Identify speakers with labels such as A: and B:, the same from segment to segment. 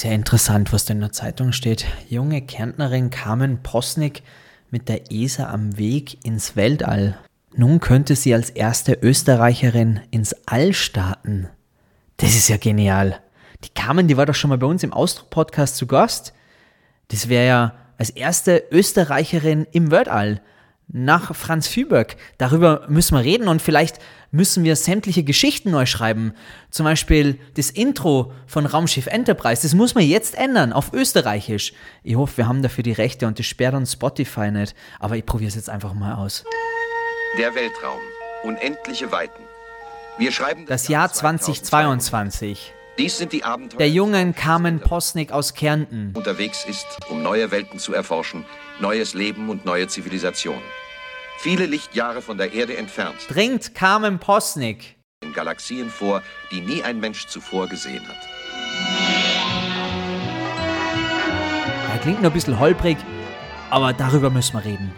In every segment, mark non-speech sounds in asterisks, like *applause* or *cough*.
A: Sehr interessant, was da in der Zeitung steht. Junge Kärntnerin Carmen Posnick mit der ESA am Weg ins Weltall. Nun könnte sie als erste Österreicherin ins All starten. Das ist ja genial. Die Carmen, die war doch schon mal bei uns im Ausdruck-Podcast zu Gast. Das wäre ja als erste Österreicherin im Weltall nach Franz Füberg. Darüber müssen wir reden und vielleicht müssen wir sämtliche Geschichten neu schreiben. Zum Beispiel das Intro von Raumschiff Enterprise. Das muss man jetzt ändern auf Österreichisch. Ich hoffe, wir haben dafür die Rechte und das sperrt uns Spotify nicht. Aber ich probiere es jetzt einfach mal aus.
B: Der Weltraum. Unendliche Weiten. Wir schreiben
A: das Jahr 2022.
B: Dies sind die Abenteuer
A: Der jungen Carmen Posnick aus Kärnten.
B: unterwegs ist, um neue Welten zu erforschen, neues Leben und neue Zivilisation. Viele Lichtjahre von der Erde entfernt,
A: Dringt Carmen Posnick.
B: in Galaxien vor, die nie ein Mensch zuvor gesehen hat.
A: Er klingt nur ein bisschen holprig, aber darüber müssen wir reden.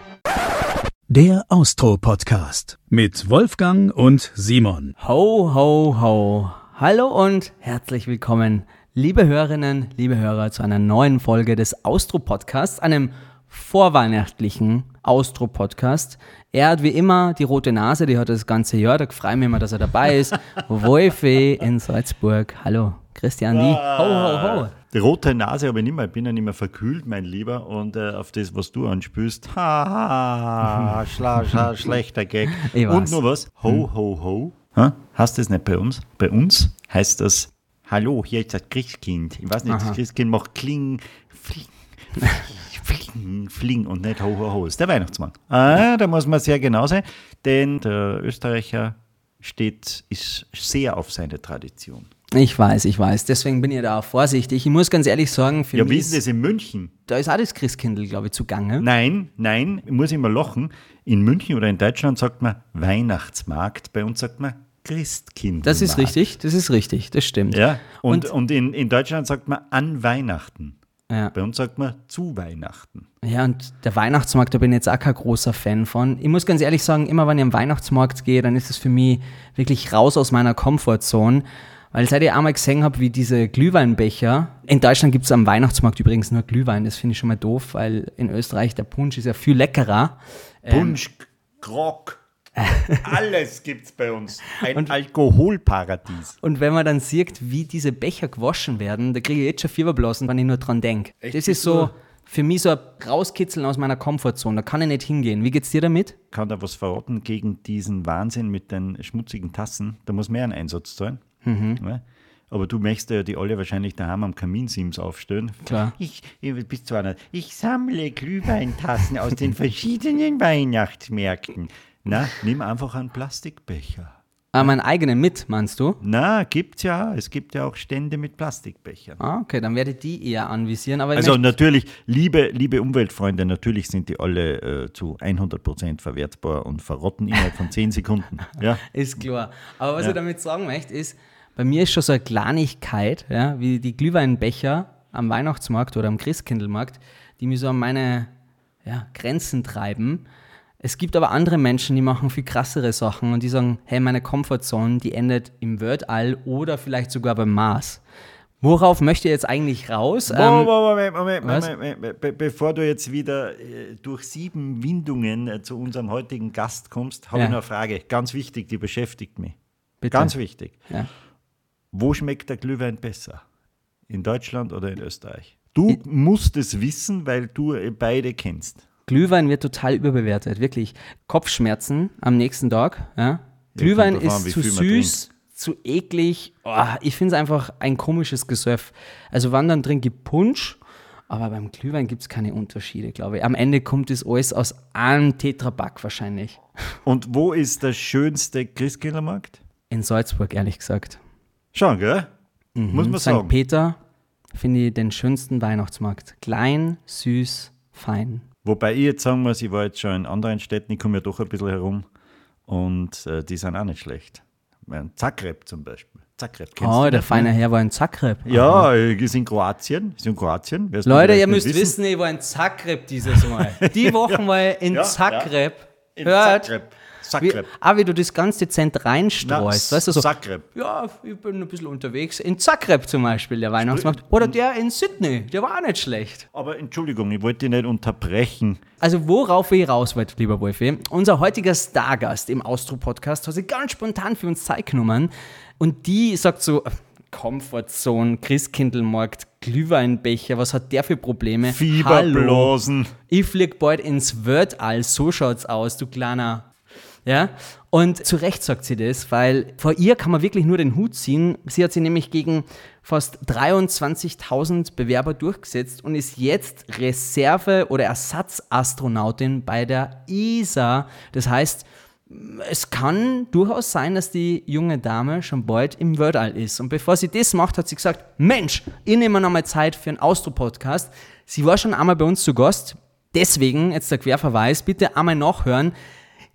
C: Der Austro-Podcast mit Wolfgang und Simon.
A: Ho, ho, ho. Hallo und herzlich willkommen, liebe Hörerinnen, liebe Hörer, zu einer neuen Folge des Austro-Podcasts, einem vorweihnachtlichen Austro-Podcast. Er hat wie immer die rote Nase, die hat das ganze Jahr, da freue ich mich immer, dass er dabei ist. *laughs* Wolfi in Salzburg. Hallo, Christian Lee. Ho, ho, ho.
D: Die rote Nase habe ich nicht mehr, ich bin ja nicht mehr verkühlt, mein Lieber. Und äh, auf das, was du anspürst, haha, schla, *laughs* schla, schlechter Gag. Und nur was, ho, ho, ho. Ha? Heißt das nicht bei uns? Bei uns heißt das, hallo, hier ist das Christkind. Ich weiß nicht, das Christkind macht Kling, Fling, *laughs* Fling, Fling und nicht ho, ho, ho. Ist der Weihnachtsmann. Ah, da muss man sehr genau sein, denn der Österreicher steht, ist sehr auf seine Tradition.
A: Ich weiß, ich weiß. Deswegen bin ich da auch vorsichtig. Ich muss ganz ehrlich sagen, für
D: Ja,
A: mich
D: wie ist das in München?
A: da ist auch das Christkindl, glaube ich, zugange.
D: Nein, nein, ich muss immer lachen. In München oder in Deutschland sagt man Weihnachtsmarkt, bei uns sagt man Christkind.
A: Das ist richtig, das ist richtig, das stimmt.
D: Ja, und,
A: Und-
D: und, in, in Deutschland sagt man an Weihnachten.
A: Ja.
D: Bei uns sagt man zu Weihnachten.
A: Ja, und der Weihnachtsmarkt, da bin ich jetzt auch kein großer Fan von. Ich muss ganz ehrlich sagen, immer wenn ich am Weihnachtsmarkt gehe, dann ist es für mich wirklich raus aus meiner Komfortzone. Weil seit ich einmal gesehen habe, wie diese Glühweinbecher, in Deutschland gibt es am Weihnachtsmarkt übrigens nur Glühwein, das finde ich schon mal doof, weil in Österreich der Punsch ist ja viel leckerer.
D: Punsch, Grog, alles gibt's bei uns. Ein Alkoholparadies.
A: Und wenn man dann sieht, wie diese Becher gewaschen werden, da kriege ich jetzt schon Fieberblasen, wenn ich nur dran denke. Das ist so für mich so ein Rauskitzeln aus meiner Komfortzone. Da kann ich nicht hingehen. Wie geht's dir damit?
D: Kann da was verraten gegen diesen Wahnsinn mit den schmutzigen Tassen? Da muss mehr ein Einsatz zahlen. Ja? Aber du möchtest ja die alle wahrscheinlich daheim am Kaminsims aufstellen.
A: Klar.
D: Ich, ich, bis zu einer, ich sammle Glühweintassen aus den verschiedenen Weihnachtsmärkten. Na, nimm einfach einen Plastikbecher.
A: Ah, meinen eigenen mit, meinst du?
D: Na, gibt's ja. Es gibt ja auch Stände mit Plastikbechern.
A: Ah, okay, dann werde ich die eher anvisieren. Aber
D: Also natürlich, liebe, liebe Umweltfreunde, natürlich sind die alle äh, zu 100% verwertbar und verrotten innerhalb von 10 Sekunden. *laughs* Ja.
A: ist klar. Aber was
D: Ja.
A: ich damit sagen möchte, ist, bei mir ist schon so eine Kleinigkeit, ja, wie die Glühweinbecher am Weihnachtsmarkt oder am Christkindlmarkt, die mich so an meine ja, Grenzen treiben. Es gibt aber andere Menschen, die machen viel krassere Sachen und die sagen, hey, meine Comfortzone, die endet im Weltall oder vielleicht sogar beim Mars. Worauf möchte ich jetzt eigentlich raus?
D: Moment, Moment, Moment? Moment, Moment, be bevor du jetzt wieder äh, durch sieben Windungen äh, zu unserem heutigen Gast kommst, habe
A: Ja.
D: ich noch eine Frage. Ganz wichtig, die beschäftigt mich.
A: Bitte.
D: Ganz wichtig.
A: Ja.
D: Wo schmeckt der Glühwein besser? In Deutschland oder in Österreich? Du musst es wissen, weil du äh, beide kennst.
A: Glühwein wird total überbewertet, wirklich. Kopfschmerzen am nächsten Tag. Ja. Glühwein ist
D: an,
A: zu süß, zu eklig. Oh, ich finde es einfach ein komisches Gesöff. Also wann dann trinke ich Punsch, aber beim Glühwein gibt es keine Unterschiede, glaube ich. Am Ende kommt das alles aus einem Tetrapack wahrscheinlich. *laughs*
D: Und wo ist der schönste Christkindlmarkt?
A: In Salzburg, ehrlich gesagt.
D: Schon, gell? Muss man
A: St.
D: sagen.
A: Peter finde ich den schönsten Weihnachtsmarkt. Klein, süß, fein.
D: Wobei ich jetzt sagen muss, ich war jetzt schon in anderen Städten, ich komme ja doch ein bisschen herum und äh, die sind auch nicht schlecht. Mein Zagreb zum Beispiel. Zagreb, kennst
A: Oh, der feine
D: ne?
A: Herr war in Zagreb.
D: Ja, äh, ist in Kroatien. Ist in Kroatien. Wer's
A: Leute, ihr müsst wissen, ich war in Zagreb dieses Mal. *laughs* Die Woche war ich in
D: Ja,
A: Zagreb.
D: In
A: Hört,
D: Zagreb.
A: Zagreb. Wie, auch wie du das ganz dezent reinstreust.
D: Na, weißt du, so,
A: Zagreb. Ja, ich bin ein bisschen unterwegs. In Zagreb zum Beispiel, der Weihnachtsmarkt. Oder der in Sydney, der war auch nicht schlecht.
D: Aber Entschuldigung, ich wollte dich nicht unterbrechen.
A: Also worauf ich raus wollte, lieber Wolfi, unser heutiger Stargast im Austro-Podcast hat sich ganz spontan für uns Zeit genommen und die sagt so, Comfortzone, Christkindlmarkt, Glühweinbecher, was hat der für Probleme?
D: Fieberblasen.
A: Ich flieg bald ins Weltall, so schaut's aus, du kleiner. Ja, und zu Recht sagt sie das, weil vor ihr kann man wirklich nur den Hut ziehen. Sie hat sich nämlich gegen fast 23.000 Bewerber durchgesetzt und ist jetzt Reserve- oder Ersatzastronautin bei der ESA. Das heißt, es kann durchaus sein, dass die junge Dame schon bald im Weltall ist. Und bevor sie das macht, hat sie gesagt, Mensch, ich nehme noch mal Zeit für einen Austro-Podcast. Sie war schon einmal bei uns zu Gast. Deswegen, jetzt der Querverweis, bitte einmal nachhören.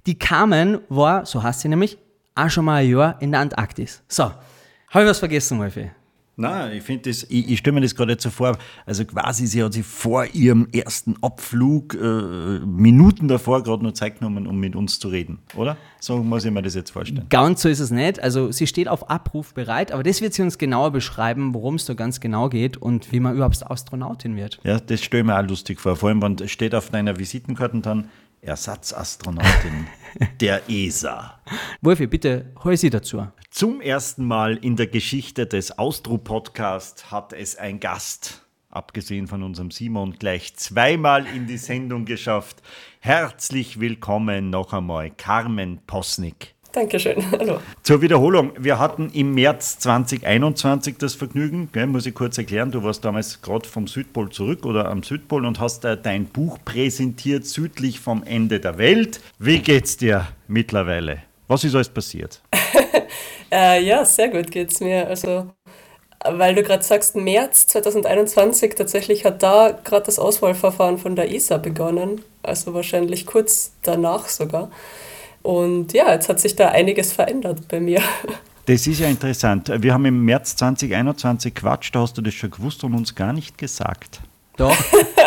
A: Die Carmen war, so heißt sie nämlich, auch schon mal ein Jahr in der Antarktis. So, habe ich was vergessen, Wolfi?
D: Nein, ich finde das, ich, ich stelle mir das gerade jetzt so vor, also quasi sie hat sich vor ihrem ersten Abflug äh, Minuten davor gerade noch Zeit genommen, um mit uns zu reden, oder? So muss ich mir das jetzt vorstellen.
A: Ganz so ist es nicht. Also sie steht auf Abruf bereit, aber das wird sie uns genauer beschreiben, worum es da ganz genau geht und wie man überhaupt Astronautin wird.
D: Ja, das stelle ich mir auch lustig vor. Vor allem, wenn steht auf deiner Visitenkarte dann Ersatzastronautin *laughs* der ESA.
A: Wolfi, bitte hol sie dazu.
D: Zum ersten Mal in der Geschichte des Austro-Podcast hat es ein Gast, abgesehen von unserem Simon, gleich zweimal in die Sendung geschafft. Herzlich willkommen noch einmal, Carmen Posnick.
E: Dankeschön. *laughs* Hallo.
D: Zur Wiederholung, wir hatten im März 2021 das Vergnügen, gell, muss ich kurz erklären, du warst damals gerade vom Südpol zurück oder am Südpol und hast dein Buch präsentiert, südlich vom Ende der Welt. Wie geht's dir mittlerweile? Was ist alles passiert? *laughs*
E: äh, ja, sehr gut geht's mir. Also, weil du gerade sagst, März 2021, tatsächlich hat da gerade das Auswahlverfahren von der ESA begonnen. Also wahrscheinlich kurz danach sogar. Und ja, jetzt hat sich da einiges verändert bei mir. *laughs*
D: Das ist ja interessant. Wir haben im März 2021 Quatsch, da hast du das schon gewusst und uns gar nicht gesagt.
A: Doch,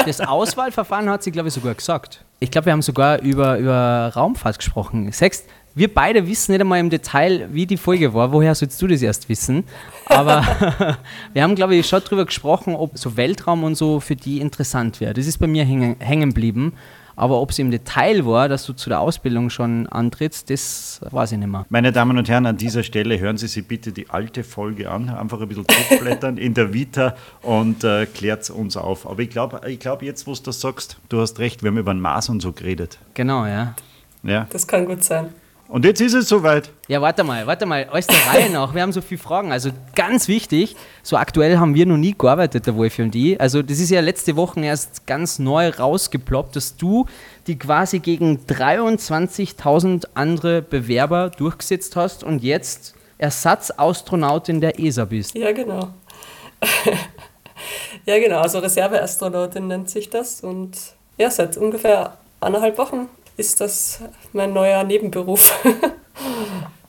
A: das Auswahlverfahren hat sie, glaube ich, sogar gesagt. Ich glaube, wir haben sogar über, über Raumfahrt gesprochen. Sechst, wir beide wissen nicht einmal im Detail, wie die Folge war. Woher sollst du das erst wissen? Aber *laughs* wir haben, glaube ich, schon darüber gesprochen, ob so Weltraum und so für die interessant wäre. Das ist bei mir hängen, hängen geblieben. Aber ob es im Detail war, dass du zu der Ausbildung schon antrittst, das weiß ich nicht mehr.
D: Meine Damen und Herren, an dieser Stelle hören Sie sich bitte die alte Folge an, einfach ein bisschen zurückblättern in der Vita und äh, klärt es uns auf. Aber ich glaube, ich glaub, jetzt, wo du das sagst, du hast recht, wir haben über ein Maß und so geredet.
A: Genau, ja.
E: ja. Das kann gut sein.
D: Und jetzt ist es soweit.
A: Ja, warte mal, warte mal, alles der Reihe nach. Wir haben so viele Fragen. Also ganz wichtig, so aktuell haben wir noch nie gearbeitet, der Wolfi und die. Also das ist ja letzte Woche erst ganz neu rausgeploppt, dass du die quasi gegen 23.000 andere Bewerber durchgesetzt hast und jetzt Ersatzastronautin der ESA bist.
E: Ja, genau. *laughs* ja, genau. Also Reserveastronautin nennt sich das. Und ja, seit ungefähr anderthalb Wochen ist das mein neuer Nebenberuf. *laughs*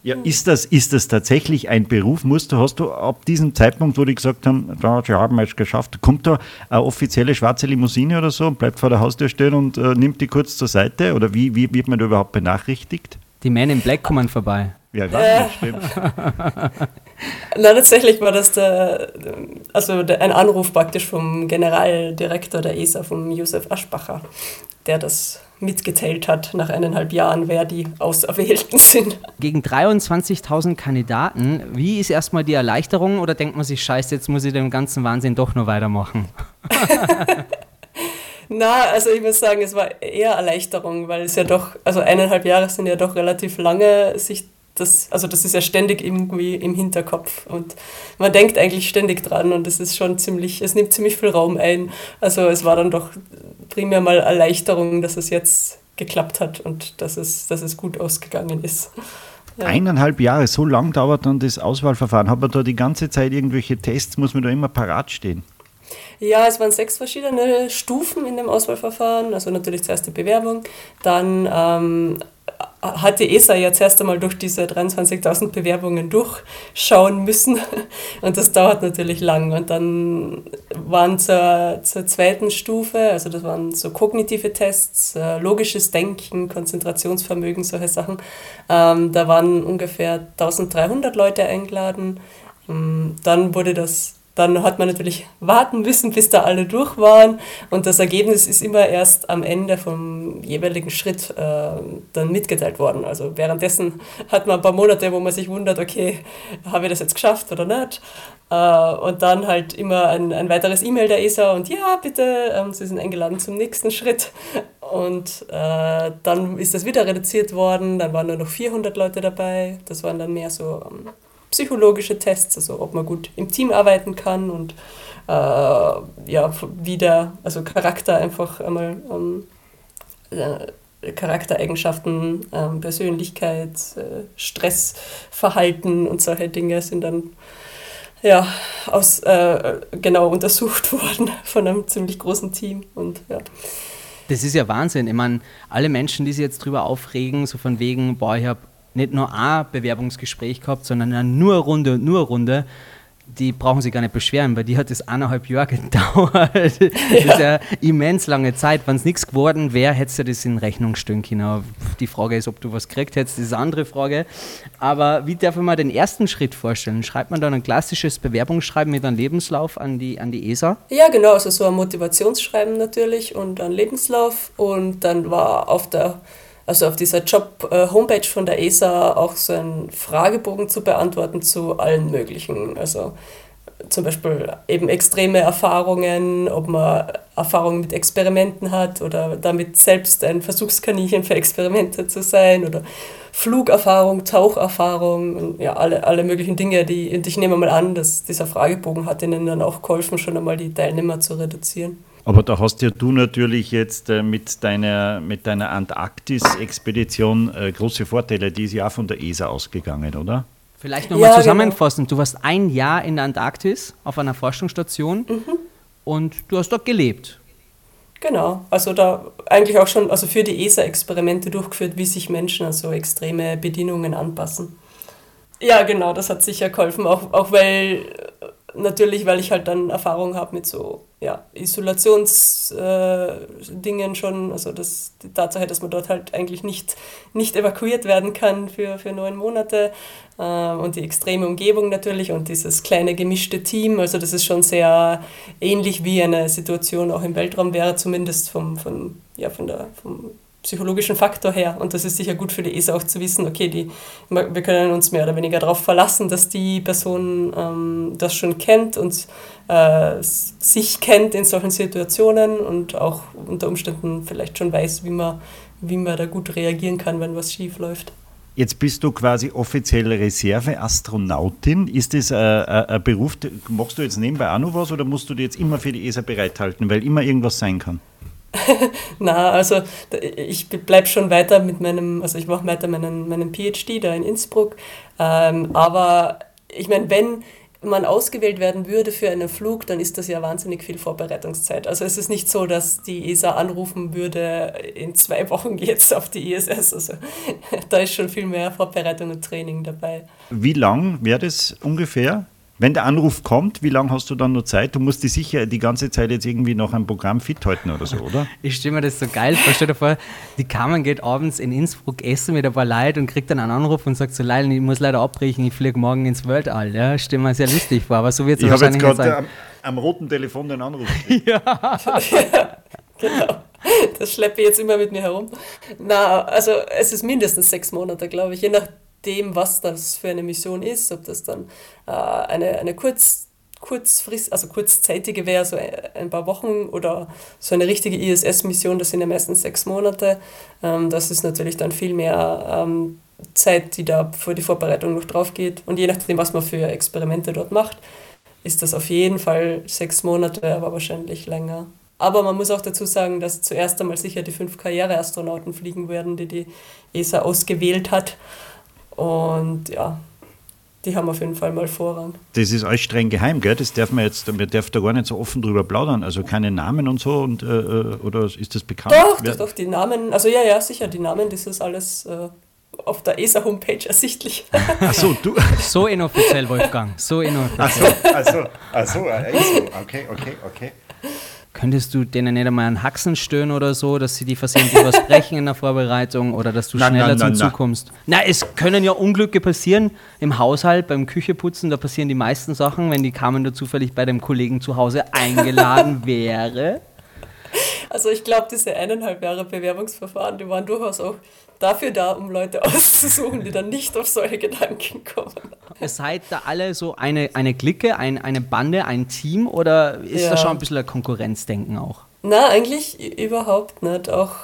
D: Ja, ist das, ist das tatsächlich ein Beruf? Musst du, hast du ab diesem Zeitpunkt, wo die gesagt haben, da, sie haben es geschafft, kommt da eine offizielle schwarze Limousine oder so und bleibt vor der Haustür stehen und äh, nimmt die kurz zur Seite? Oder wie, wie wird man da überhaupt benachrichtigt?
A: Die Men in Black kommen vorbei.
D: Ja, ich weiß nicht, stimmt. *laughs*
E: Na, tatsächlich war das der, also der, ein Anruf praktisch vom Generaldirektor der ESA, vom Josef Aschbacher, der das mitgeteilt hat nach eineinhalb Jahren, wer die Auserwählten *laughs* sind.
A: Gegen 23.000 Kandidaten, wie ist erstmal die Erleichterung oder denkt man sich, scheiße, jetzt muss ich den ganzen Wahnsinn doch nur weitermachen? *laughs*
E: Na, also ich muss sagen, es war eher Erleichterung, weil es ja doch, also eineinhalb Jahre sind ja doch relativ lange, sich das, also das ist ja ständig irgendwie im Hinterkopf und man denkt eigentlich ständig dran und es ist schon ziemlich, es nimmt ziemlich viel Raum ein. Also es war dann doch primär mal Erleichterung, dass es jetzt geklappt hat und dass es, dass es gut ausgegangen ist.
D: Ja. Eineinhalb Jahre, so lang dauert dann das Auswahlverfahren. Hat man da die ganze Zeit irgendwelche Tests, muss man da immer parat stehen?
E: Ja, es waren sechs verschiedene Stufen in dem Auswahlverfahren. Also natürlich zuerst die Bewerbung, dann ähm, hat die ESA jetzt erst einmal durch diese 23.000 Bewerbungen durchschauen müssen. *laughs* Und das dauert natürlich lang. Und dann waren zur, zur zweiten Stufe, also das waren so kognitive Tests, äh, logisches Denken, Konzentrationsvermögen, solche Sachen. Ähm, da waren ungefähr 1300 Leute eingeladen. Ähm, dann wurde das dann hat man natürlich warten müssen, bis da alle durch waren. Und das Ergebnis ist immer erst am Ende vom jeweiligen Schritt äh, dann mitgeteilt worden. Also währenddessen hat man ein paar Monate, wo man sich wundert, okay, habe ich das jetzt geschafft oder nicht? Äh, und dann halt immer ein, ein weiteres E-Mail der ESA und ja, bitte, ähm, Sie sind eingeladen zum nächsten Schritt. Und äh, dann ist das wieder reduziert worden, dann waren nur noch 400 Leute dabei. Das waren dann mehr so... Ähm, psychologische Tests, also ob man gut im Team arbeiten kann und äh, ja, wie der also Charakter einfach einmal ähm, äh, Charaktereigenschaften, ähm, Persönlichkeit, äh, Stressverhalten und solche Dinge sind dann ja, aus, äh, genau untersucht *laughs* worden von einem ziemlich großen Team und ja.
A: Das ist ja Wahnsinn. Ich meine, alle Menschen, die sich jetzt drüber aufregen, so von wegen, boah, ich habe nicht nur ein Bewerbungsgespräch gehabt, sondern nur eine Runde und nur eine Runde. Die brauchen sich gar nicht beschweren, weil die hat es eineinhalb Jahre *laughs* gedauert. Das ist ja immens lange Zeit. Wenn es nichts geworden wäre, hättest du das in Rechnung stellen können. Die Frage ist, ob du was gekriegt hättest, das ist eine andere Frage. Aber wie darf ich mal den ersten Schritt vorstellen? Schreibt man dann ein klassisches Bewerbungsschreiben mit einem Lebenslauf an die, an die ESA?
E: Ja, genau. Also so ein Motivationsschreiben natürlich und ein Lebenslauf. Und dann war auf der also auf dieser Job-Homepage von der ESA auch so einen Fragebogen zu beantworten zu allen möglichen. Also zum Beispiel eben extreme Erfahrungen, ob man Erfahrungen mit Experimenten hat oder damit selbst ein Versuchskaninchen für Experimente zu sein oder Flugerfahrung, Taucherfahrung ja, alle, alle möglichen Dinge. Die, und ich nehme mal an, dass dieser Fragebogen hat ihnen dann auch geholfen, schon einmal die Teilnehmer zu reduzieren.
D: Aber da hast ja du natürlich jetzt äh, mit deiner, mit deiner Antarktis-Expedition äh, große Vorteile. Die ist ja auch von der ESA ausgegangen, oder?
A: Vielleicht nochmal ja, genau. zusammenfassen. Genau. Du warst ein Jahr in der Antarktis auf einer Forschungsstation mhm. und du hast dort gelebt.
E: Genau, also da eigentlich auch schon also für die ESA Experimente durchgeführt, wie sich Menschen an so extreme Bedingungen anpassen. Ja, genau, das hat sicher geholfen, auch, auch weil natürlich, weil ich halt dann Erfahrung habe mit so ja, Isolationsdingen äh, schon, also das, die Tatsache, dass man dort halt eigentlich nicht, nicht evakuiert werden kann für, für neun Monate. Äh, und die extreme Umgebung natürlich und dieses kleine gemischte Team, also das ist schon sehr ähnlich wie eine Situation auch im Weltraum wäre, zumindest vom, von, ja, von der, vom psychologischen Faktor her. Und das ist sicher gut für die ESA auch zu wissen, okay, die, wir können uns mehr oder weniger darauf verlassen, dass die Person ähm, das schon kennt und äh, sich kennt in solchen Situationen und auch unter Umständen vielleicht schon weiß, wie man, wie man da gut reagieren kann, wenn was schief läuft.
D: Jetzt bist du quasi offizielle Reserveastronautin. Ist das äh, äh, ein Beruf, machst du jetzt nebenbei auch noch was oder musst du dir jetzt immer für die ESA bereithalten, weil immer irgendwas sein kann? *laughs*
E: Na, also ich bleibe schon weiter mit meinem, also ich mache weiter meinen, meinen PhD da in Innsbruck. Ähm, aber ich meine, wenn man ausgewählt werden würde für einen Flug, dann ist das ja wahnsinnig viel Vorbereitungszeit. Also es ist nicht so, dass die ESA anrufen würde, in zwei Wochen *laughs* jetzt auf die ISS. Also *laughs* da ist schon viel mehr Vorbereitung und Training dabei.
D: Wie lang wäre das ungefähr? Wenn der Anruf kommt, wie lange hast du dann noch Zeit? Du musst dich sicher die ganze Zeit jetzt irgendwie noch ein Programm fit halten oder so, oder? *laughs*
A: Ich stelle mir das so geil vor. Stell dir vor, die Carmen geht abends in Innsbruck essen mit ein paar Leuten und kriegt dann einen Anruf und sagt so, Leil, ich muss leider abbrechen, ich fliege morgen ins Weltall. Ja, stell mir sehr lustig vor, aber so wird es wahrscheinlich
D: Ich habe jetzt gerade am, am, roten Telefon den Anruf. *laughs* *laughs* ja.
E: genau. Das schleppe ich jetzt immer mit mir herum. Na, also es ist mindestens sechs Monate, glaube ich, je nach dem, was das für eine Mission ist, ob das dann äh, eine, eine kurz, kurzfrist, also kurzzeitige wäre, so ein paar Wochen oder so eine richtige ISS-Mission, das sind ja meistens sechs Monate. Ähm, das ist natürlich dann viel mehr ähm, Zeit, die da für die Vorbereitung noch drauf geht. Und je nachdem, was man für Experimente dort macht, ist das auf jeden Fall sechs Monate, aber wahrscheinlich länger. Aber man muss auch dazu sagen, dass zuerst einmal sicher die fünf Karriereastronauten fliegen werden, die die ESA ausgewählt hat. Und ja, die haben auf jeden Fall mal Vorrang.
D: Das ist alles streng geheim, gell? Das darf man jetzt, man darf da gar nicht so offen drüber plaudern. Also keine Namen und so und äh, äh oder ist das bekannt?
E: Doch, doch, doch, die Namen, also ja, ja, sicher, die Namen, das ist alles äh, auf der ESA-Homepage ersichtlich. *laughs*
D: Ach so, du.
A: So inoffiziell, Wolfgang. So
D: inoffiziell. Ach so, ach so, ach so, okay, okay, okay.
A: Könntest du denen nicht einmal einen Haxen stören oder so, dass sie die versehentlich was brechen in der Vorbereitung oder dass du na, schneller na, na, zum Zug kommst? Na, es können ja Unglücke passieren im Haushalt, beim Kücheputzen, da passieren die meisten Sachen, wenn die Carmen da zufällig bei dem Kollegen zu Hause eingeladen *laughs* wäre.
E: Also ich glaube, diese eineinhalb Jahre Bewerbungsverfahren, die waren durchaus auch dafür da, um Leute *laughs* auszusuchen, die dann nicht auf solche Gedanken kommen.
A: Ihr seid da alle so eine, eine Clique, ein, eine Bande, ein Team oder ist ja. da schon ein bisschen ein Konkurrenzdenken auch?
E: Na, eigentlich überhaupt nicht. Auch,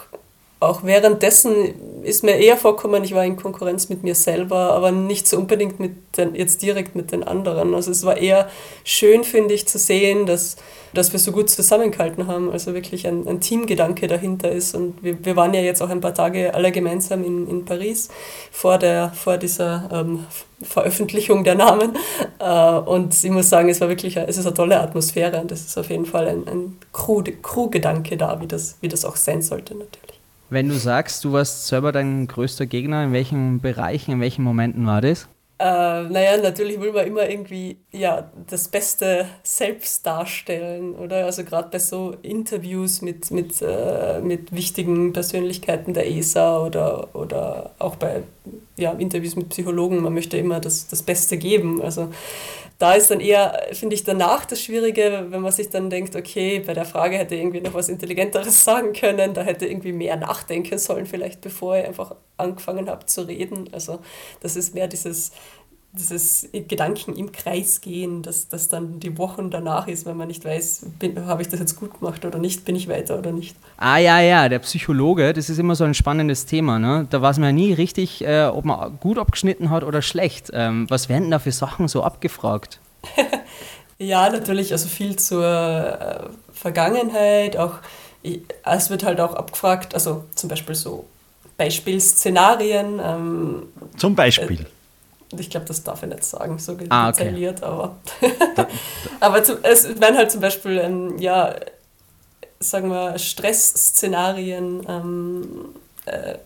E: auch währenddessen ist mir eher vorkommen, ich war in Konkurrenz mit mir selber, aber nicht so unbedingt mit den, jetzt direkt mit den anderen. Also es war eher schön, finde ich, zu sehen, dass dass wir so gut zusammengehalten haben. Also wirklich ein, ein Teamgedanke dahinter ist. Und wir, wir waren ja jetzt auch ein paar Tage alle gemeinsam in, in Paris vor, der, vor dieser ähm, Veröffentlichung der Namen. Äh, und ich muss sagen, es war wirklich eine, es ist eine tolle Atmosphäre und es ist auf jeden Fall ein, ein Crew-Gedanke da, wie das, wie das auch sein sollte natürlich.
A: Wenn du sagst, du warst selber dein größter Gegner, in welchen Bereichen, in welchen Momenten war das?
E: Äh, naja, natürlich will man immer irgendwie ja, das Beste selbst darstellen, oder? Also gerade bei so Interviews mit, mit, äh, mit wichtigen Persönlichkeiten der ESA oder, oder auch bei ja, Interviews mit Psychologen, man möchte immer das, das Beste geben. Also da ist dann eher, finde ich, danach das Schwierige, wenn man sich dann denkt, okay, bei der Frage hätte irgendwie noch was Intelligenteres *laughs* sagen können, da hätte irgendwie mehr nachdenken sollen, vielleicht bevor ich einfach angefangen habe zu reden. Also das ist mehr dieses, dieses Gedanken im Kreis gehen, dass das dann die Wochen danach ist, wenn man nicht weiß, habe ich das jetzt gut gemacht oder nicht, bin ich weiter oder nicht.
A: Ah ja, ja, der Psychologe, das ist immer so ein spannendes Thema. Ne? Da weiß man ja nie richtig, äh, ob man gut abgeschnitten hat oder schlecht. Ähm, was werden da für Sachen so abgefragt? *laughs*
E: ja, natürlich, also viel zur äh, Vergangenheit, auch es wird halt auch abgefragt, also zum Beispiel so Beispielszenarien. Ähm,
D: zum Beispiel. Äh,
E: ich glaube, das darf ich nicht sagen, so ah, detailliert, okay. aber, *laughs* aber zu, es werden halt zum Beispiel, ähm, ja, sagen wir, Stressszenarien, ähm, äh,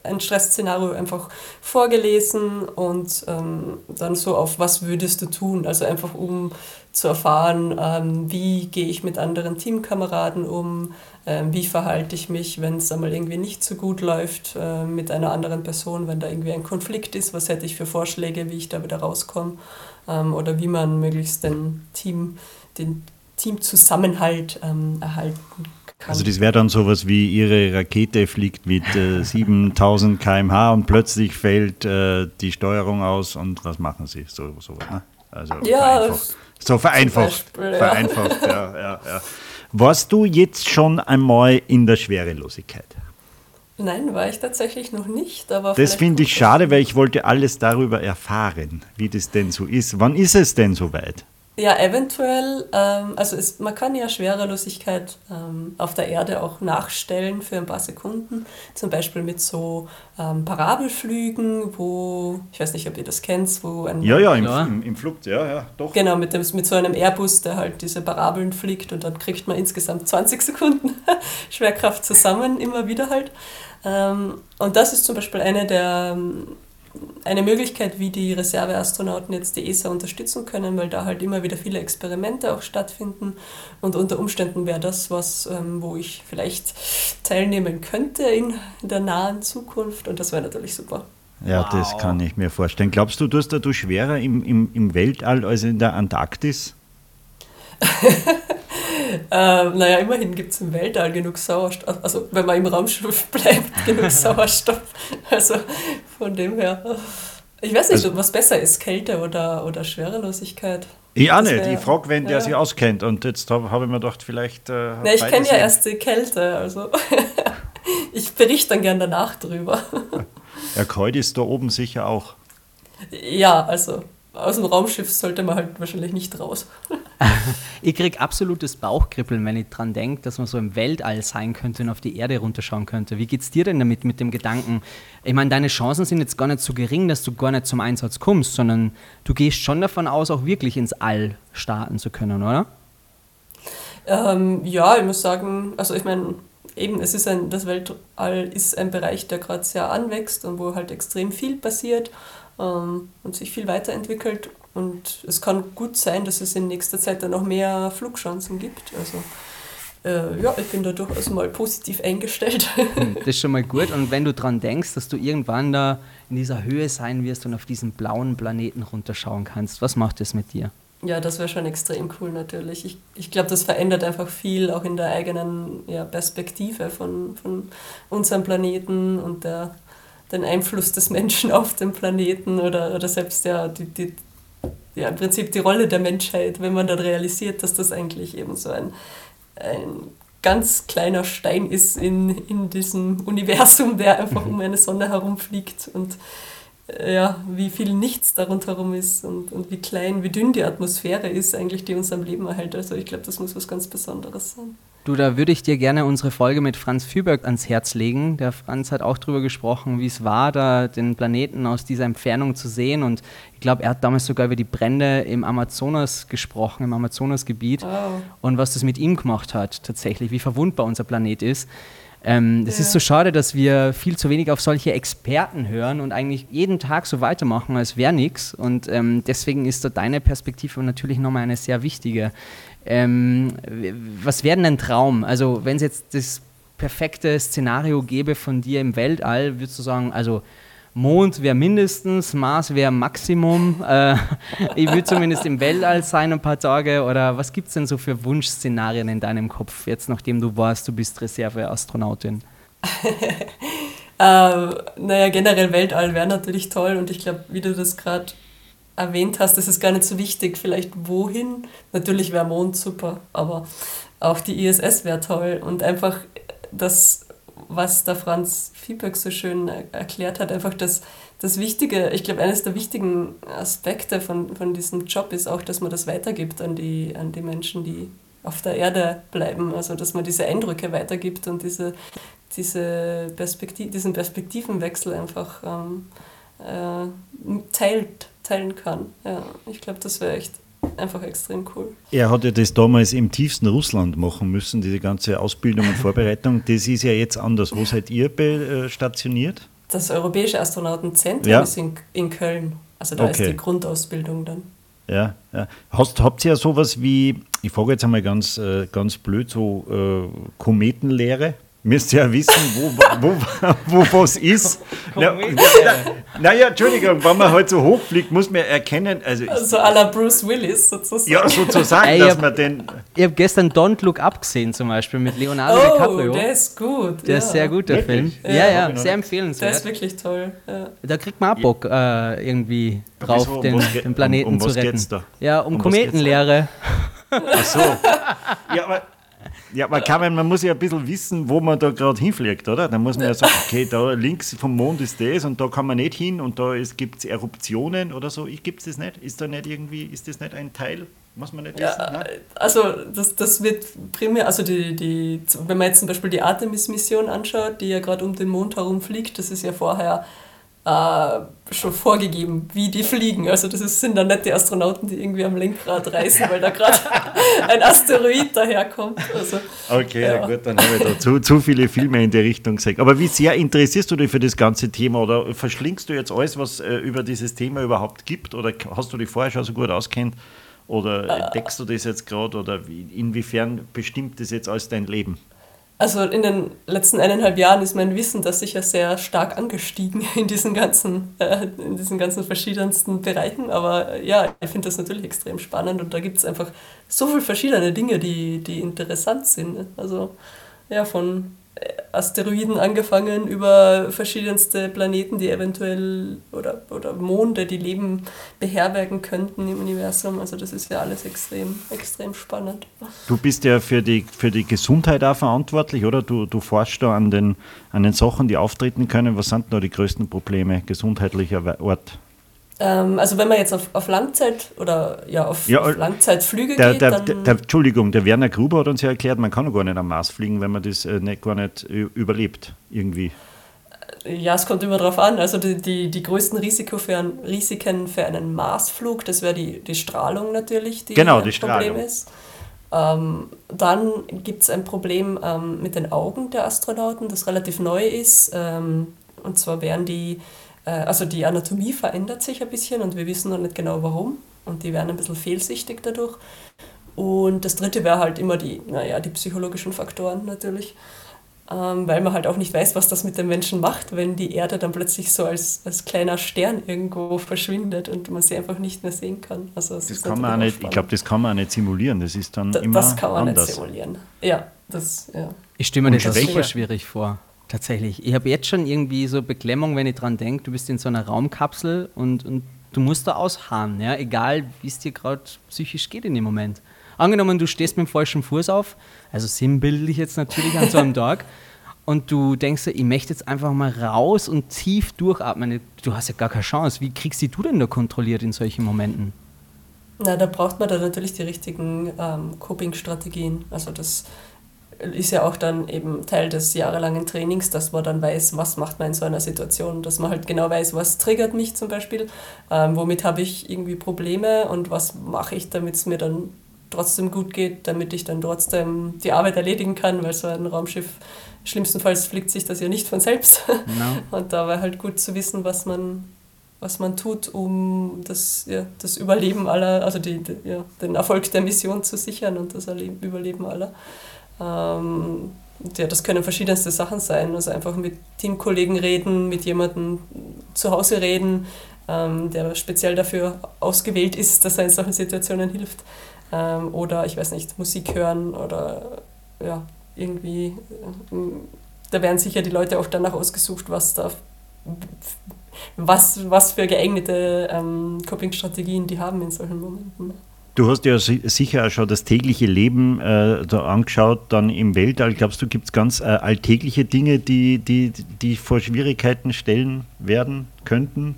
E: ein Stressszenario einfach vorgelesen und ähm, dann so auf, was würdest du tun? Also einfach um zu erfahren, ähm, wie gehe ich mit anderen Teamkameraden um, ähm, wie verhalte ich mich, wenn es einmal irgendwie nicht so gut läuft äh, mit einer anderen Person, wenn da irgendwie ein Konflikt ist, was hätte ich für Vorschläge, wie ich da wieder rauskomme? Ähm, oder wie man möglichst den Team, den Teamzusammenhalt ähm, erhalten kann.
D: Also das wäre dann sowas wie Ihre Rakete fliegt mit äh, *laughs* 7000 km/h und plötzlich fällt äh, die Steuerung aus und was machen Sie? So, so ne? Also ja, vereinfacht. So vereinfacht. Beispiel, ja. Vereinfacht, ja, *laughs* ja, ja. Warst du jetzt schon einmal in der Schwerelosigkeit?
E: Nein, war ich tatsächlich noch nicht.
D: Aber das finde ich schade, weil ich wollte alles darüber erfahren, wie das denn so ist. Wann ist es denn soweit?
E: Ja, eventuell, ähm, also es, man kann ja Schwerelosigkeit ähm, auf der Erde auch nachstellen für ein paar Sekunden, zum Beispiel mit so ähm, Parabelflügen, wo, ich weiß nicht, ob ihr das kennt, wo ein...
D: Ja, ja, im, ja. im, im Flug, ja, ja, doch.
E: Genau, mit, dem, mit so einem Airbus, der halt diese Parabeln fliegt und dann kriegt man insgesamt 20 Sekunden *laughs* Schwerkraft zusammen, immer wieder halt. Ähm, und das ist zum Beispiel eine der eine Möglichkeit, wie die Reserveastronauten jetzt die ESA unterstützen können, weil da halt immer wieder viele Experimente auch stattfinden. Und unter Umständen wäre das was, ähm, wo ich vielleicht teilnehmen könnte in der nahen Zukunft. Und das wäre natürlich super.
D: Ja, wow. das kann ich mir vorstellen. Glaubst du, du hast du schwerer im, im, im Weltall als in der Antarktis? *laughs*
E: Ähm, naja, immerhin gibt es im Weltall genug Sauerstoff. Also, wenn man im Raumschiff *laughs* bleibt, genug *laughs* Sauerstoff. Also, von dem her. Ich weiß nicht, also, was besser ist, Kälte oder, oder Schwerelosigkeit.
D: Ja, nicht. Ich frage, wenn der ja. sich auskennt. Und jetzt habe hab ich mir gedacht, vielleicht. Äh,
E: Na, ich kenne ja erst die Kälte. Also, *laughs* ich berichte dann gern danach drüber.
D: Ja, kalt ist da oben sicher auch.
E: Ja, also aus dem Raumschiff sollte man halt wahrscheinlich nicht raus. *laughs*
A: ich kriege absolutes Bauchkribbeln, wenn ich dran denke, dass man so im Weltall sein könnte und auf die Erde runterschauen könnte. Wie geht es dir denn damit, mit dem Gedanken? Ich meine, deine Chancen sind jetzt gar nicht so gering, dass du gar nicht zum Einsatz kommst, sondern du gehst schon davon aus, auch wirklich ins All starten zu können, oder?
E: Ähm, ja, ich muss sagen, also ich meine, eben, es ist ein, das Weltall ist ein Bereich, der gerade sehr anwächst und wo halt extrem viel passiert ähm, und sich viel weiterentwickelt. Und es kann gut sein, dass es in nächster Zeit dann noch mehr Flugchancen gibt. Also äh, ja, ich bin da durchaus mal positiv eingestellt.
A: Hm, *laughs* das ist schon mal gut. Und wenn du daran denkst, dass du irgendwann da in dieser Höhe sein wirst und auf diesen blauen Planeten runterschauen kannst, was macht das mit dir?
E: Ja, das wäre schon extrem cool natürlich. Ich, ich glaube, das verändert einfach viel auch in der eigenen ja, Perspektive von, von unserem Planeten und der, den Einfluss des Menschen *laughs* auf den Planeten oder, oder selbst ja, die, die, ja, im Prinzip die Rolle der Menschheit, wenn man dann realisiert, dass das eigentlich eben so ein, ein ganz kleiner Stein ist in, in diesem Universum, der einfach um eine Sonne herumfliegt und ja, wie viel nichts darunter herum ist und, und wie klein, wie dünn die Atmosphäre ist eigentlich, die uns am Leben erhält. Also ich glaube, das muss was ganz Besonderes sein.
A: Du, da würde ich dir gerne unsere Folge mit Franz Füberg ans Herz legen. Der Franz hat auch darüber gesprochen, wie es war, da den Planeten aus dieser Entfernung zu sehen. Und ich glaube, er hat damals sogar über die Brände im Amazonas gesprochen, im Amazonasgebiet. Oh. Und was das mit ihm gemacht hat, tatsächlich, wie verwundbar unser Planet ist. Ähm, das ja. ist so schade, dass wir viel zu wenig auf solche Experten hören und eigentlich jeden Tag so weitermachen, als wäre nichts. Und ähm, deswegen ist da deine Perspektive natürlich nochmal eine sehr wichtige. Ähm, was wäre denn ein Traum? Also, wenn es jetzt das perfekte Szenario gäbe von dir im Weltall, würdest du sagen, also Mond wäre mindestens, Mars wäre Maximum. *laughs* Äh, ich würde zumindest im Weltall sein ein paar Tage. Oder was gibt es denn so für Wunschszenarien in deinem Kopf, jetzt nachdem du warst, du bist Reserveastronautin? *laughs*
E: ähm, naja, generell Weltall wäre natürlich toll und ich glaube, wie du das gerade erwähnt hast, ist es gar nicht so wichtig, vielleicht wohin. Natürlich wäre Mond super, aber auch die ISS wäre toll und einfach das, was der Franz Fieberg so schön erklärt hat, einfach das, das Wichtige, ich glaube, eines der wichtigen Aspekte von, von diesem Job ist auch, dass man das weitergibt an die, an die Menschen, die auf der Erde bleiben, also dass man diese Eindrücke weitergibt und diese, diese Perspektiv diesen Perspektivenwechsel einfach ähm, äh, teilt teilen kann. Ja, ich glaube, das wäre echt einfach extrem cool.
D: Er hat ja das damals im tiefsten Russland machen müssen, diese ganze Ausbildung und Vorbereitung. Das ist ja jetzt anders. Wo seid ihr äh, stationiert?
E: Das Europäische Astronautenzentrum ja. ist in, in Köln. Also da okay. ist die Grundausbildung dann.
D: Ja, ja. Hast, habt ihr ja sowas wie, ich frage jetzt einmal ganz, äh, ganz blöd, so äh, Kometenlehre? Müsst ja wissen, wo, wo, wo, wo was ist. Naja, na, na Entschuldigung, wenn man halt so hoch fliegt, muss man erkennen. Also,
E: also à la Bruce Willis sozusagen.
D: Ja, sozusagen, dass hab, man den.
A: Ich habe gestern Don't Look Up gesehen zum Beispiel mit Leonardo
E: oh,
A: DiCaprio.
E: der ist gut.
A: Der ja. ist sehr gut, der wirklich? Film. Ja, ja, ja sehr empfehlenswert.
E: Der ist wirklich toll. Ja.
A: Da kriegt man auch Bock, äh, irgendwie drauf, Wieso, den, den, Planeten um, um zu retten. Da? Ja, um, um Kometenlehre.
D: Ach so. *laughs* Ja, aber ja, man, kann, man muss ja ein bisschen wissen, wo man da gerade hinfliegt, oder? Dann muss man ja sagen, okay, da links vom Mond ist das und da kann man nicht hin und da gibt es Eruptionen oder so. Gibt es das nicht? Ist da nicht irgendwie, ist das nicht ein Teil? Muss man nicht wissen? Ja, ne?
E: also das, das wird primär, also die, die, wenn man jetzt zum Beispiel die Artemis-Mission anschaut, die ja gerade um den Mond herum fliegt, das ist ja vorher äh, schon vorgegeben, wie die fliegen. Also das ist, sind dann nicht die Astronauten, die irgendwie am Lenkrad reißen, weil da gerade *laughs* ein Asteroid daherkommt. Also,
D: okay, ja. gut, dann habe ich da zu, zu viele Filme in die Richtung gesagt. Aber wie sehr interessierst du dich für das ganze Thema oder verschlingst du jetzt alles, was äh, über dieses Thema überhaupt gibt oder hast du dich vorher schon so gut auskennt? Oder äh. entdeckst du das jetzt gerade oder wie, inwiefern bestimmt das jetzt alles dein Leben?
E: Also in den letzten eineinhalb Jahren ist mein Wissen da sicher sehr stark angestiegen in diesen ganzen, äh, in diesen ganzen verschiedensten Bereichen. Aber äh, ja, ich finde das natürlich extrem spannend und da gibt es einfach so viele verschiedene Dinge, die, die interessant sind. Also ja, von Asteroiden angefangen über verschiedenste Planeten, die eventuell oder, oder Monde, die Leben beherbergen könnten im Universum. Also das ist ja alles extrem, extrem spannend.
D: Du bist ja für die, für die Gesundheit auch verantwortlich, oder? Du, du forschst da an den, an den Sachen, die auftreten können. Was sind da die größten Probleme gesundheitlicher Art?
E: Ähm, also wenn man jetzt auf, auf Langzeit oder ja auf,
D: Ja,
E: auf Langzeitflüge
D: Der,
E: geht,
D: der,
E: dann
D: der, Entschuldigung, der Werner Gruber hat uns ja erklärt, man kann gar nicht am Mars fliegen, wenn man das äh, nicht, gar nicht äh, überlebt, irgendwie.
E: Ja, es kommt immer drauf an. Also die, die, die größten Risiko für ein, Risiken für einen Marsflug, das wäre die, die Strahlung natürlich, die
D: Genau,
E: ein
D: die
E: Problem
D: Strahlung.
E: ist. Ähm, dann gibt es ein Problem ähm, mit den Augen der Astronauten, das relativ neu ist. Ähm, und zwar werden die, äh, also die Anatomie verändert sich ein bisschen und wir wissen noch nicht genau warum. Und die werden ein bisschen fehlsichtig dadurch. Und das dritte wäre halt immer die, naja, die psychologischen Faktoren natürlich ähm, weil man halt auch nicht weiß, was das mit den Menschen macht, wenn die Erde dann plötzlich so als, als kleiner Stern irgendwo verschwindet und man sie einfach nicht mehr sehen kann. Also
D: Das
E: ist
D: kann man auch nicht, ich glaube, das kann man auch nicht simulieren. Das ist dann
E: Da-
D: immer
E: das kann man
D: anders.
E: nicht simulieren. Ja, das, ja.
A: Ich stelle mir
D: Und
A: das super schwierig vor. Tatsächlich. Ich habe jetzt schon irgendwie so Beklemmung, wenn ich dran denke, du bist in so einer Raumkapsel und, und du musst da ausharren, ja? egal wie es dir gerade psychisch geht in dem Moment. Angenommen, du stehst mit dem falschen Fuß auf, also sinnbildlich jetzt natürlich an so einem *laughs* Tag, und du denkst, ich möchte jetzt einfach mal raus und tief durchatmen. Du hast ja gar keine Chance. Wie kriegst du denn da kontrolliert in solchen Momenten?
E: Na, da braucht man dann natürlich die richtigen ähm, Coping-Strategien. Also das ist ja auch dann eben Teil des jahrelangen Trainings, dass man dann weiß, was macht man in so einer Situation, dass man halt genau weiß, was triggert mich zum Beispiel, ähm, womit habe ich irgendwie Probleme und was mache ich, damit es mir dann trotzdem gut geht, damit ich dann trotzdem die Arbeit erledigen kann, weil so ein Raumschiff, schlimmstenfalls fliegt sich das ja nicht von selbst.
A: Genau. *laughs*
E: Und da war halt gut zu wissen, was man, was man tut, um das, ja, das Überleben aller, also die, die, ja, den Erfolg der Mission zu sichern und das Erle- Überleben aller. Ähm, ja, das können verschiedenste Sachen sein. Also einfach mit Teamkollegen reden, mit jemandem zu Hause reden, ähm, der speziell dafür ausgewählt ist, dass er in solchen Situationen hilft. Ähm, oder ich weiß nicht, Musik hören oder ja, irgendwie. äh, Da werden sicher die Leute auch danach ausgesucht, was da was, was für geeignete ähm, Coping-Strategien die haben in solchen Momenten.
D: Du hast ja si- sicher auch schon das tägliche Leben äh, da angeschaut, dann im Weltall. Glaubst du, gibt es ganz äh, alltägliche Dinge, die, die, die vor Schwierigkeiten stellen werden könnten?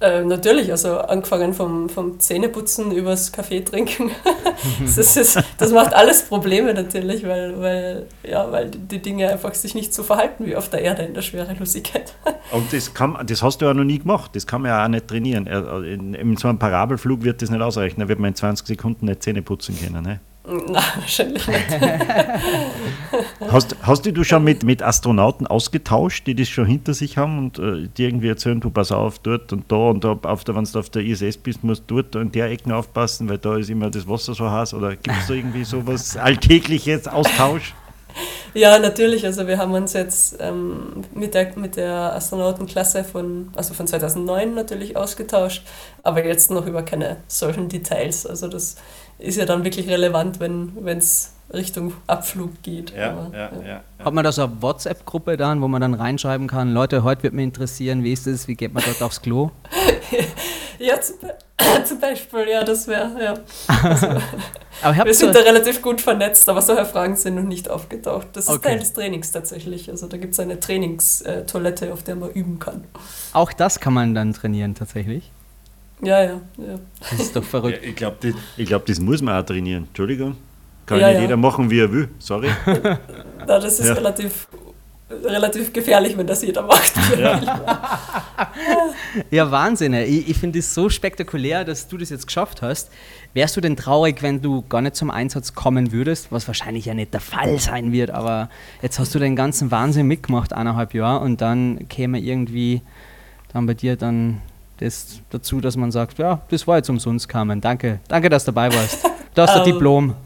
E: Äh, natürlich, also angefangen vom, vom Zähneputzen übers Kaffee trinken. *laughs* das, ist, das macht alles Probleme natürlich, weil, weil, ja, weil die Dinge einfach sich nicht so verhalten wie auf der Erde in der Schwerelosigkeit. *laughs*
D: Und das, kann, das hast du ja noch nie gemacht. Das kann man ja auch nicht trainieren. In, in so einem Parabelflug wird das nicht ausreichen. Da wird man in 20 Sekunden nicht Zähne putzen können. Ne?
E: Na, wahrscheinlich nicht. *laughs*
D: Hast, hast du dich schon mit, mit Astronauten ausgetauscht, die das schon hinter sich haben und äh, die irgendwie erzählen, du pass auf, dort und da und da, auf der, wenn du auf der ISS bist, musst du dort in der Ecke aufpassen, weil da ist immer das Wasser so heiß oder gibt es da irgendwie sowas *laughs* Alltägliches, Austausch?
E: Ja, natürlich. Also wir haben uns jetzt ähm, mit, der, mit der Astronautenklasse von, also von 2009 natürlich ausgetauscht, aber jetzt noch über keine solchen Details. Also das ist ja dann wirklich relevant, wenn es Richtung Abflug geht. Aber,
D: ja.
A: Hat man da so eine WhatsApp-Gruppe dann, wo man dann reinschreiben kann, Leute, heute wird mich interessieren, wie ist es, wie geht man dort aufs Klo? *laughs*
E: Ja, zum, Be *coughs* zum Beispiel, ja, das wäre, ja. Also, *laughs*
A: Aber ich hab
E: wir
A: so,
E: sind da relativ gut vernetzt, aber solche Fragen sind noch nicht aufgetaucht. Das ist
A: Okay.
E: Teil des Trainings tatsächlich. Also da gibt es eine Trainingstoilette, auf der man üben kann.
A: auch das kann man dann trainieren tatsächlich.
E: Ja, ja, ja.
A: Das ist doch verrückt.
D: ich glaube, das, ich glaub, das muss man auch trainieren. Entschuldigung. Kann
E: Ja,
D: nicht
E: ja.
D: jeder machen, wie er will. Sorry.
E: Na, das ist
D: Ja.
E: relativ, relativ gefährlich, wenn das jeder macht.
A: Ja, Wahnsinn. ey. Ich, ich finde es so spektakulär, dass du das jetzt geschafft hast. Wärst du denn traurig, wenn du gar nicht zum Einsatz kommen würdest, was wahrscheinlich ja nicht der Fall sein wird, aber jetzt hast du den ganzen Wahnsinn mitgemacht, eineinhalb Jahre, und dann käme irgendwie dann bei dir dann das dazu, dass man sagt, ja, das war jetzt umsonst, Carmen. Danke, danke, dass du dabei warst. Du hast ein *laughs*
E: Ähm.
A: Diplom. *laughs*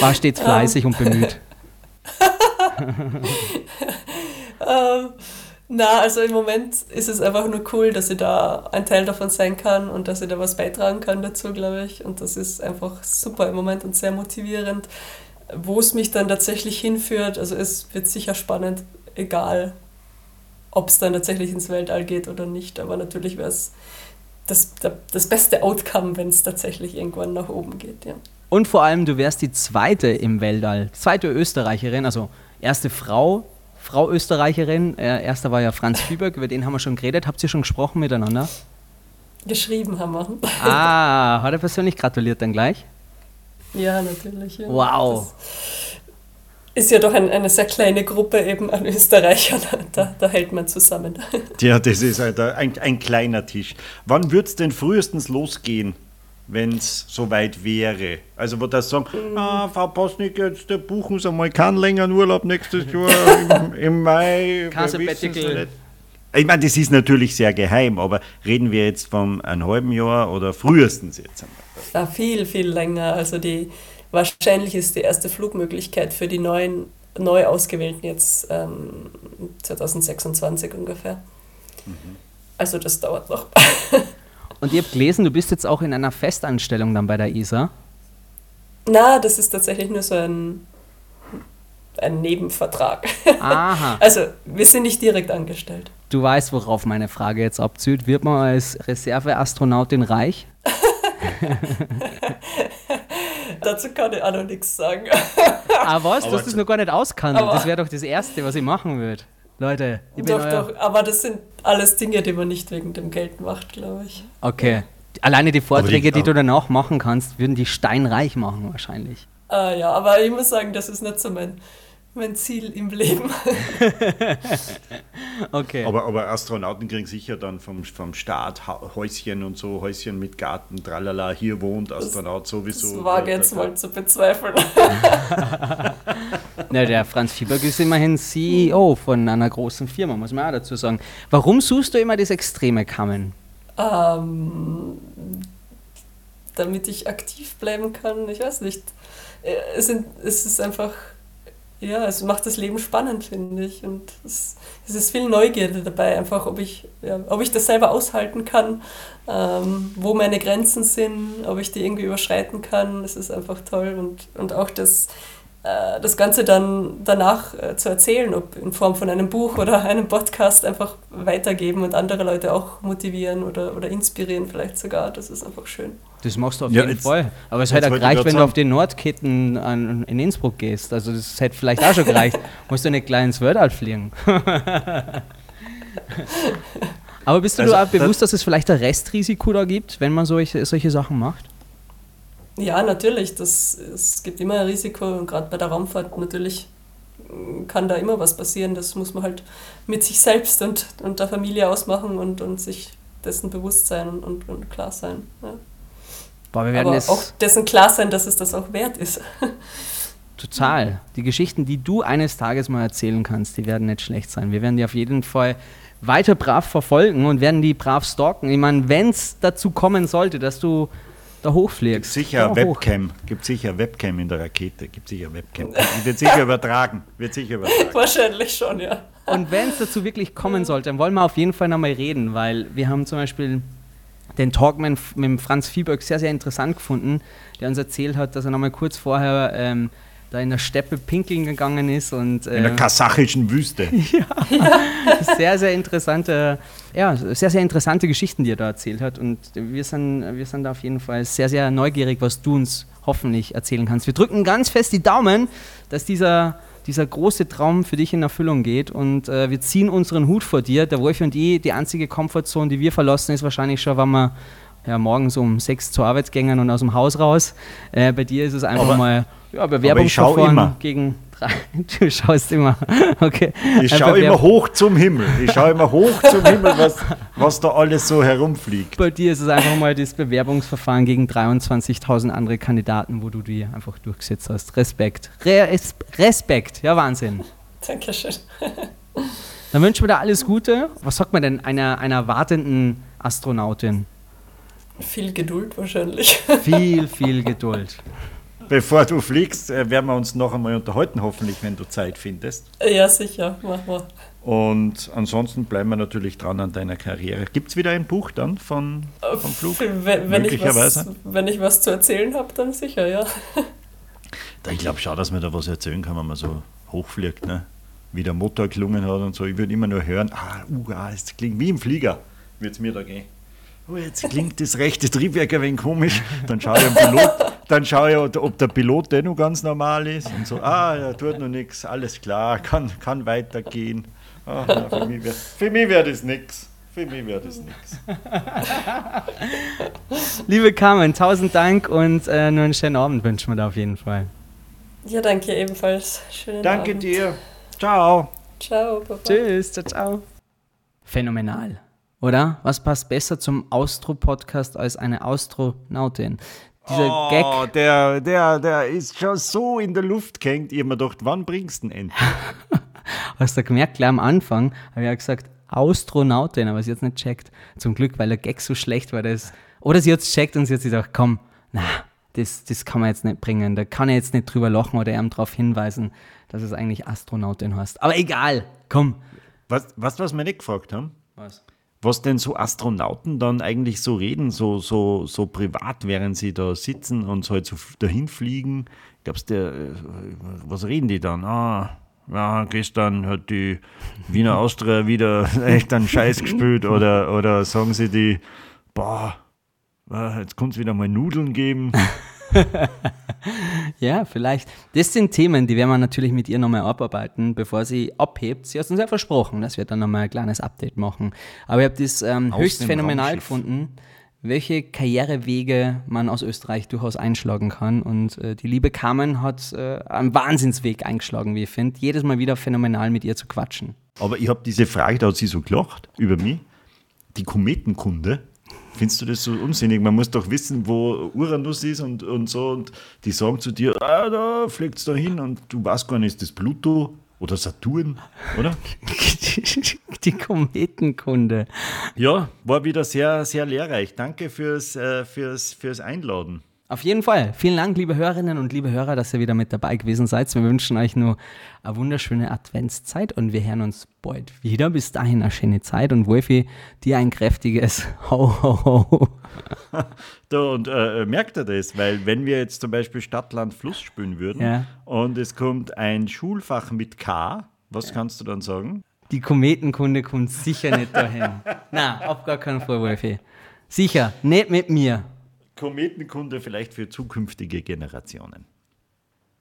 A: War stets fleißig und bemüht. *laughs*
E: ähm, na, also im Moment ist es einfach nur cool, dass ich da ein Teil davon sein kann und dass ich da was beitragen kann dazu, glaube ich. Und das ist einfach super im Moment und sehr motivierend. Wo es mich dann tatsächlich hinführt, also es wird sicher spannend, egal ob es dann tatsächlich ins Weltall geht oder nicht. Aber natürlich wäre es das, das beste Outcome, wenn es tatsächlich irgendwann nach oben geht, ja.
A: Und vor allem, du wärst die zweite im Weltall, zweite Österreicherin, also erste Frau Frau Österreicherin. Äh, erster war ja Franz *laughs* Fieberg, über den haben wir schon geredet. Habt ihr schon gesprochen miteinander?
E: Geschrieben haben wir.
A: Ah, hat er persönlich gratuliert dann gleich?
E: Ja, natürlich. Ja.
A: Wow.
E: Das ist ja doch ein, eine sehr kleine Gruppe eben an Österreichern, *laughs* da, da hält man zusammen. *laughs*
D: Ja, das ist halt ein, ein kleiner Tisch. Wann wird es denn frühestens losgehen? wenn es soweit wäre. Also wo das sagen, mhm. ah, Frau Postnik, jetzt buchen Sie mal keinen längeren Urlaub nächstes Jahr im, im Mai. *laughs* Ich meine, das ist natürlich sehr geheim, aber reden wir jetzt von einem halben Jahr oder frühestens jetzt einmal?
E: Ja, viel, viel länger. Also die wahrscheinlich ist die erste Flugmöglichkeit für die neuen, neu ausgewählten jetzt ähm, 2026 ungefähr. Mhm. Also das dauert noch. *laughs*
A: Und ihr habt gelesen, du bist jetzt auch in einer Festanstellung dann bei der ISA?
E: Na, das ist tatsächlich nur so ein, ein Nebenvertrag.
A: Aha. *laughs*
E: Also wir sind nicht direkt angestellt.
A: Du weißt, worauf meine Frage jetzt abzielt. Wird man als Reserveastronautin reich? *laughs*
E: Dazu kann ich auch noch nichts sagen.
A: Ah, was? Du hast das noch gar nicht auskannt. Das wäre doch das Erste, was ich machen würde. Leute,
E: ich bin Doch, doch, aber das sind alles Dinge, die man nicht wegen dem Geld macht, glaube ich.
A: Okay. Alleine die Vorträge, die, die, du danach machen kannst, würden die steinreich machen wahrscheinlich.
E: Äh, ja, aber ich muss sagen, das ist nicht so mein, mein Ziel im Leben. *laughs*
A: okay.
D: Aber, aber Astronauten kriegen sicher dann vom, vom Staat Häuschen und so, Häuschen mit Garten, tralala, hier wohnt Astronaut das, sowieso.
E: Das wage jetzt mal zu bezweifeln. *laughs*
A: Na, der Franz Fieberg ist immerhin CEO von einer großen Firma, muss man auch dazu sagen. Warum suchst du immer das extreme Kammen?
E: Ähm, damit ich aktiv bleiben kann, ich weiß nicht. Äh, es, sind, es ist einfach, ja, es macht das Leben spannend, finde ich. Und es, es, ist viel Neugierde dabei, einfach, ob ich, ja, ob ich das selber aushalten kann, ähm, wo meine Grenzen sind, ob ich die irgendwie überschreiten kann. Es ist einfach toll und, und auch das äh, das Ganze dann danach äh, zu erzählen, ob in Form von einem Buch oder *laughs* einem Podcast einfach weitergeben und andere Leute auch motivieren oder, oder inspirieren vielleicht sogar. Das ist einfach schön.
A: Das machst du auf ja, jeden jetzt, Fall. Aber es hätte auch gereicht, wenn sagen. du auf den Nordketten an, in Innsbruck gehst. Also das hätte vielleicht auch schon gereicht. *laughs* Musst du nicht gleich ins Wordal fliegen. *laughs* Aber bist du also, dir auch bewusst, dass es vielleicht ein Restrisiko da gibt, wenn man solche, solche Sachen macht?
E: Ja, natürlich. Das, es gibt immer ein Risiko und gerade bei der Raumfahrt natürlich mm, kann da immer was passieren. Das muss man halt mit sich selbst und, und der Familie ausmachen und, und sich dessen bewusst sein und, und klar sein. Ja.
A: Boah, wir werden
E: Aber auch dessen klar sein, dass es das auch wert ist. *laughs*
A: Total. Die Geschichten, die du eines Tages mal erzählen kannst, die werden nicht schlecht sein. Wir werden die auf jeden Fall weiter brav verfolgen und werden die brav stalken. Ich meine, wenn es dazu kommen sollte, dass du da hochfliegst.
D: Gibt sicher Webcam, hoch. gibt sicher Webcam in der Rakete, gibt sicher Webcam. wird sicher *laughs* übertragen, wird sicher übertragen.
E: Wahrscheinlich schon, ja.
A: Und wenn es dazu wirklich kommen sollte, dann wollen wir auf jeden Fall nochmal reden, weil wir haben zum Beispiel den Talk mit, mit Franz Fieberg sehr, sehr interessant gefunden, der uns erzählt hat, dass er nochmal kurz vorher ähm, da in der Steppe pinkeln gegangen ist und
D: äh, in der äh, kasachischen Wüste. *laughs*
A: ja, sehr sehr interessante, ja, sehr sehr interessante Geschichten, die er da erzählt hat und wir sind wir sind da auf jeden Fall sehr sehr neugierig, was du uns hoffentlich erzählen kannst. Wir drücken ganz fest die Daumen, dass dieser dieser große Traum für dich in Erfüllung geht und äh, wir ziehen unseren Hut vor dir. Der Wolf und ich, die einzige Komfortzone, die wir verlassen, ist wahrscheinlich schon, wenn wir ja, morgens um sechs zur Arbeit gängen und aus dem Haus raus. Äh, bei dir ist es einfach Aber mal ja, Bewerbungsverfahren gegen. *laughs* Du schaust immer. Okay.
D: Ich schaue immer hoch zum Himmel. Ich schaue immer hoch zum Himmel, was, was da alles so herumfliegt.
A: Bei dir ist es einfach mal das Bewerbungsverfahren gegen 23.000 andere Kandidaten, wo du die einfach durchgesetzt hast. Respekt. Re Respekt. Ja, Wahnsinn.
E: Dankeschön.
A: Dann wünschen wir dir alles Gute. Was sagt man denn einer, einer wartenden Astronautin?
E: Viel Geduld wahrscheinlich.
A: Viel, viel Geduld
D: bevor du fliegst, äh, werden wir uns noch einmal unterhalten, hoffentlich, wenn du Zeit findest.
E: Ja, sicher, machen wir.
D: Und ansonsten bleiben wir natürlich dran an deiner Karriere. Gibt es wieder ein Buch dann von, vom Flug?
E: Wenn, wenn Möglicherweise? Ich was, wenn ich was zu erzählen habe, dann sicher, ja.
D: Ich glaube schon, dass man da was erzählen kann, wenn man so hochfliegt, ne? wie der Motor gelungen hat und so. Ich würde immer nur hören, ah, uh, ah, es klingt wie im Flieger, wird es mir da gehen. Oh, jetzt klingt das rechte Triebwerk ein wenig komisch. Dann schaue ich am Pilot, dann schaue ich, ob der Pilot der noch ganz normal ist und so, ah, er tut noch nichts, alles klar, kann, kann weitergehen. Ach, na, für mich wäre wär das nichts. Für mich wäre das nichts.
A: Liebe Carmen, tausend Dank und äh, nur einen schönen Abend wünschen wir da auf jeden Fall.
E: Ja, danke ebenfalls. Schönen
D: danke
E: Abend.
D: dir. Ciao.
E: Ciao, Papa.
A: Tschüss, ciao, ciao. Phänomenal. Oder? Was passt besser zum Austro-Podcast als eine Astronautin? Dieser
D: oh,
A: Gag.
D: Der, der, der ist schon so in der Luft gehängt. Ich habe mir gedacht, wann bringst du ihn endlich? *laughs*
A: Hast du gemerkt, gleich am Anfang habe ich ja gesagt, Astronautin, aber sie hat es nicht checkt. Zum Glück, weil der Gag so schlecht war. Das, oder sie hat es checkt und sie hat sich gedacht, komm, na, das, das kann man jetzt nicht bringen. Da kann er jetzt nicht drüber lachen oder ihm darauf hinweisen, dass es eigentlich Astronautin heißt. Aber egal, komm.
D: Was, was, was wir nicht gefragt haben?
A: Was?
D: Was denn so Astronauten dann eigentlich so reden, so, so, so privat, während sie da sitzen und so halt so dahin fliegen? Glaubst du, äh, was reden die dann? Ah, ja, gestern hat die Wiener *laughs* Austria wieder *laughs* echt einen Scheiß gespielt oder, oder sagen sie die, boah, jetzt kommt es wieder mal Nudeln geben. *laughs* *laughs*
A: ja, vielleicht. Das sind Themen, die werden wir natürlich mit ihr nochmal abarbeiten, bevor sie abhebt. Sie hat uns ja versprochen, dass wir dann nochmal ein kleines Update machen. Aber ich habe das ähm, höchst phänomenal Raumschiff. gefunden, welche Karrierewege man aus Österreich durchaus einschlagen kann. Und äh, die liebe Carmen hat äh, einen Wahnsinnsweg eingeschlagen, wie ich finde. Jedes Mal wieder phänomenal mit ihr zu quatschen.
D: Aber ich habe diese Frage, da hat sie so gelacht über mich. Die Kometenkunde, Findest du das so unsinnig? Man muss doch wissen, wo Uranus ist und, und so. Und die sagen zu dir, ah, da fliegt es da hin und du weißt gar nicht, ist das Pluto oder Saturn, oder? *laughs*
A: Die Kometenkunde.
D: Ja, war wieder sehr, sehr lehrreich. Danke fürs, äh, fürs, fürs Einladen.
A: Auf jeden Fall. Vielen Dank, liebe Hörerinnen und liebe Hörer, dass ihr wieder mit dabei gewesen seid. Wir wünschen euch nur eine wunderschöne Adventszeit und wir hören uns bald wieder. Bis dahin eine schöne Zeit und Wolfi, dir ein kräftiges *laughs* Ho, ho, ho. *laughs*
D: da, und äh, merkt ihr das? Weil wenn wir jetzt zum Beispiel Stadt, Land, Fluss spielen würden ja. und es kommt ein Schulfach mit K, was ja. kannst du dann sagen?
A: Die Kometenkunde kommt sicher nicht dahin. *laughs* Na, auf gar keinen Fall, Wolfi. Sicher, nicht mit mir.
D: Kometenkunde vielleicht für zukünftige Generationen.